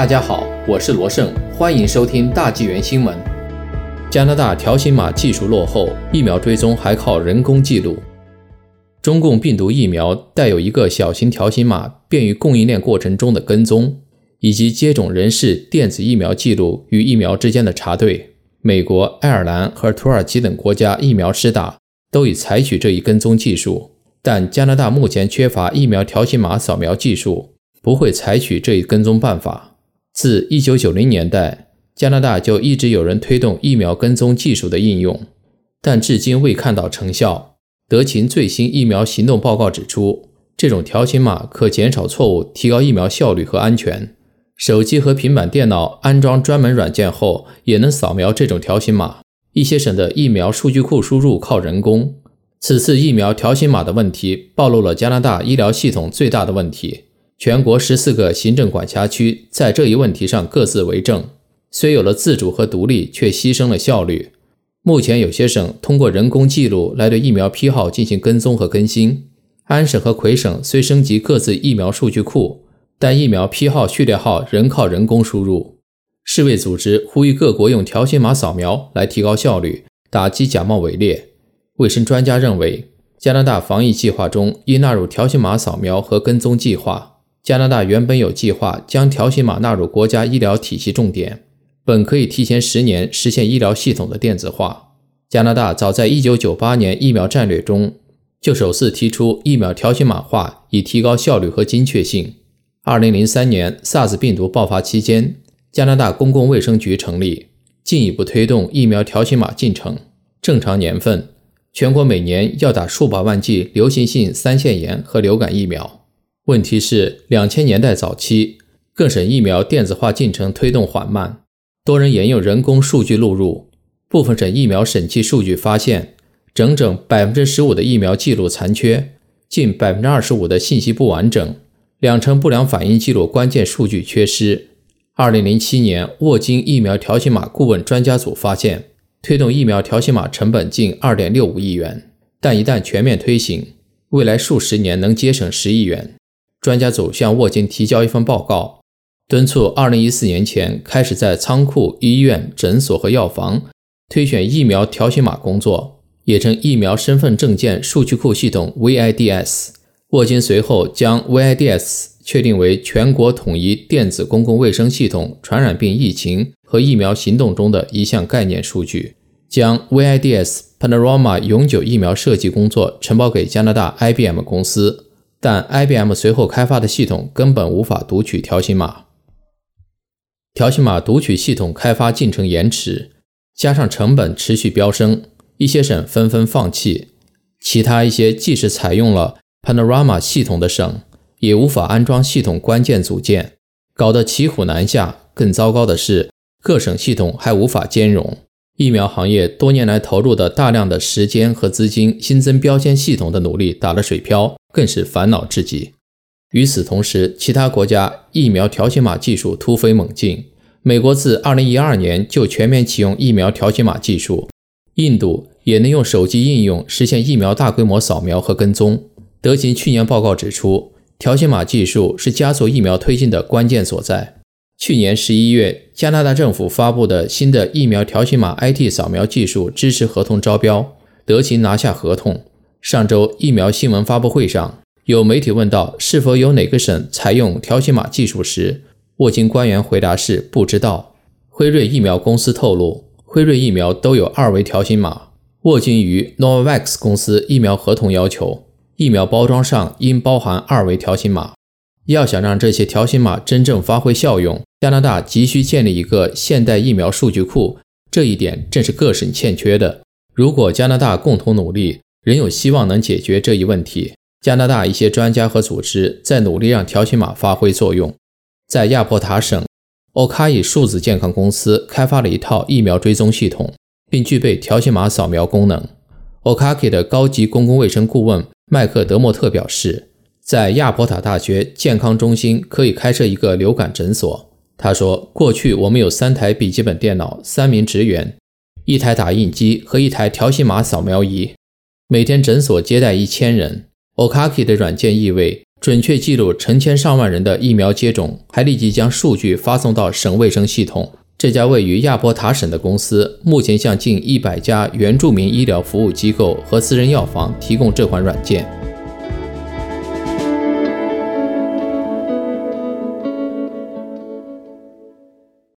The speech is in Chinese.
大家好，我是罗胜，欢迎收听大纪元新闻。加拿大条形码技术落后，疫苗追踪还靠人工记录。中共病毒疫苗带有一个小型条形码，便于供应链过程中的跟踪，以及接种人士电子疫苗记录与疫苗之间的查对。美国、爱尔兰和土耳其等国家疫苗施打都已采取这一跟踪技术，但加拿大目前缺乏疫苗条形码扫描技术，不会采取这一跟踪办法。自1990年代，加拿大就一直有人推动疫苗跟踪技术的应用，但至今未看到成效。德勤最新疫苗行动报告指出，这种条形码可减少错误，提高疫苗效率和安全。手机和平板电脑安装专门软件后，也能扫描这种条形码。一些省的疫苗数据库输入靠人工。此次疫苗条形码的问题，暴露了加拿大医疗系统最大的问题。全国十四个行政管辖区在这一问题上各自为政，虽有了自主和独立，却牺牲了效率。目前有些省通过人工记录来对疫苗批号进行跟踪和更新。安省和魁省虽升级各自疫苗数据库，但疫苗批号序列号仍靠人工输入。世卫组织呼吁各国用条形码扫描来提高效率，打击假冒伪劣。卫生专家认为，加拿大防疫计划中应纳入条形码扫描和跟踪计划。加拿大原本有计划将条形码纳入国家医疗体系重点。本可以提前十年实现医疗系统的电子化。加拿大早在1998年疫苗战略中就首次提出疫苗条形码化，以提高效率和精确性。2003年 SARS 病毒爆发期间，加拿大公共卫生局成立，进一步推动疫苗条形码进程。正常年份，全国每年要打数百万剂流行性三线炎和流感疫苗。问题是，2000年代早期，各省疫苗电子化进程推动缓慢。多人沿用人工数据录入，部分省疫苗审计数据发现，整整百分之十五的疫苗记录残缺，近百分之二十五的信息不完整，两成不良反应记录关键数据缺失。二零零七年，沃金疫苗条形码顾问专家组发现，推动疫苗条形码成本近二点六五亿元，但一旦全面推行，未来数十年能节省十亿元。专家组向沃金提交一份报告。敦促2014年前开始在仓库、医院、诊所和药房推选疫苗条形码工作，也称疫苗身份证件数据库系统 （VIDS）。沃金随后将 VIDS 确定为全国统一电子公共卫生系统传染病疫情和疫苗行动中的一项概念数据，将 VIDS Panorama 永久疫苗设计工作承包给加拿大 IBM 公司，但 IBM 随后开发的系统根本无法读取条形码。条形码读取系统开发进程延迟，加上成本持续飙升，一些省纷纷放弃。其他一些即使采用了 Panorama 系统的省，也无法安装系统关键组件，搞得骑虎难下。更糟糕的是，各省系统还无法兼容。疫苗行业多年来投入的大量的时间和资金，新增标签系统的努力打了水漂，更是烦恼至极。与此同时，其他国家疫苗条形码技术突飞猛进。美国自2012年就全面启用疫苗条形码技术，印度也能用手机应用实现疫苗大规模扫描和跟踪。德勤去年报告指出，条形码技术是加速疫苗推进的关键所在。去年11月，加拿大政府发布的新的疫苗条形码 IT 扫描技术支持合同招标，德勤拿下合同。上周疫苗新闻发布会上。有媒体问到是否有哪个省采用条形码技术时，沃金官员回答是不知道。辉瑞疫苗公司透露，辉瑞疫苗都有二维条形码。沃金与 Novavax 公司疫苗合同要求，疫苗包装上应包含二维条形码。要想让这些条形码真正发挥效用，加拿大急需建立一个现代疫苗数据库，这一点正是各省欠缺的。如果加拿大共同努力，仍有希望能解决这一问题。加拿大一些专家和组织在努力让条形码发挥作用。在亚伯塔省，欧卡伊数字健康公司开发了一套疫苗追踪系统，并具备条形码扫描功能。欧卡伊的高级公共卫生顾问麦克德莫特表示，在亚伯塔大学健康中心可以开设一个流感诊所。他说：“过去我们有三台笔记本电脑、三名职员、一台打印机和一台条形码扫描仪，每天诊所接待一千人。” Okaki 的软件意味准确记录成千上万人的疫苗接种，还立即将数据发送到省卫生系统。这家位于亚波塔省的公司，目前向近一百家原住民医疗服务机构和私人药房提供这款软件。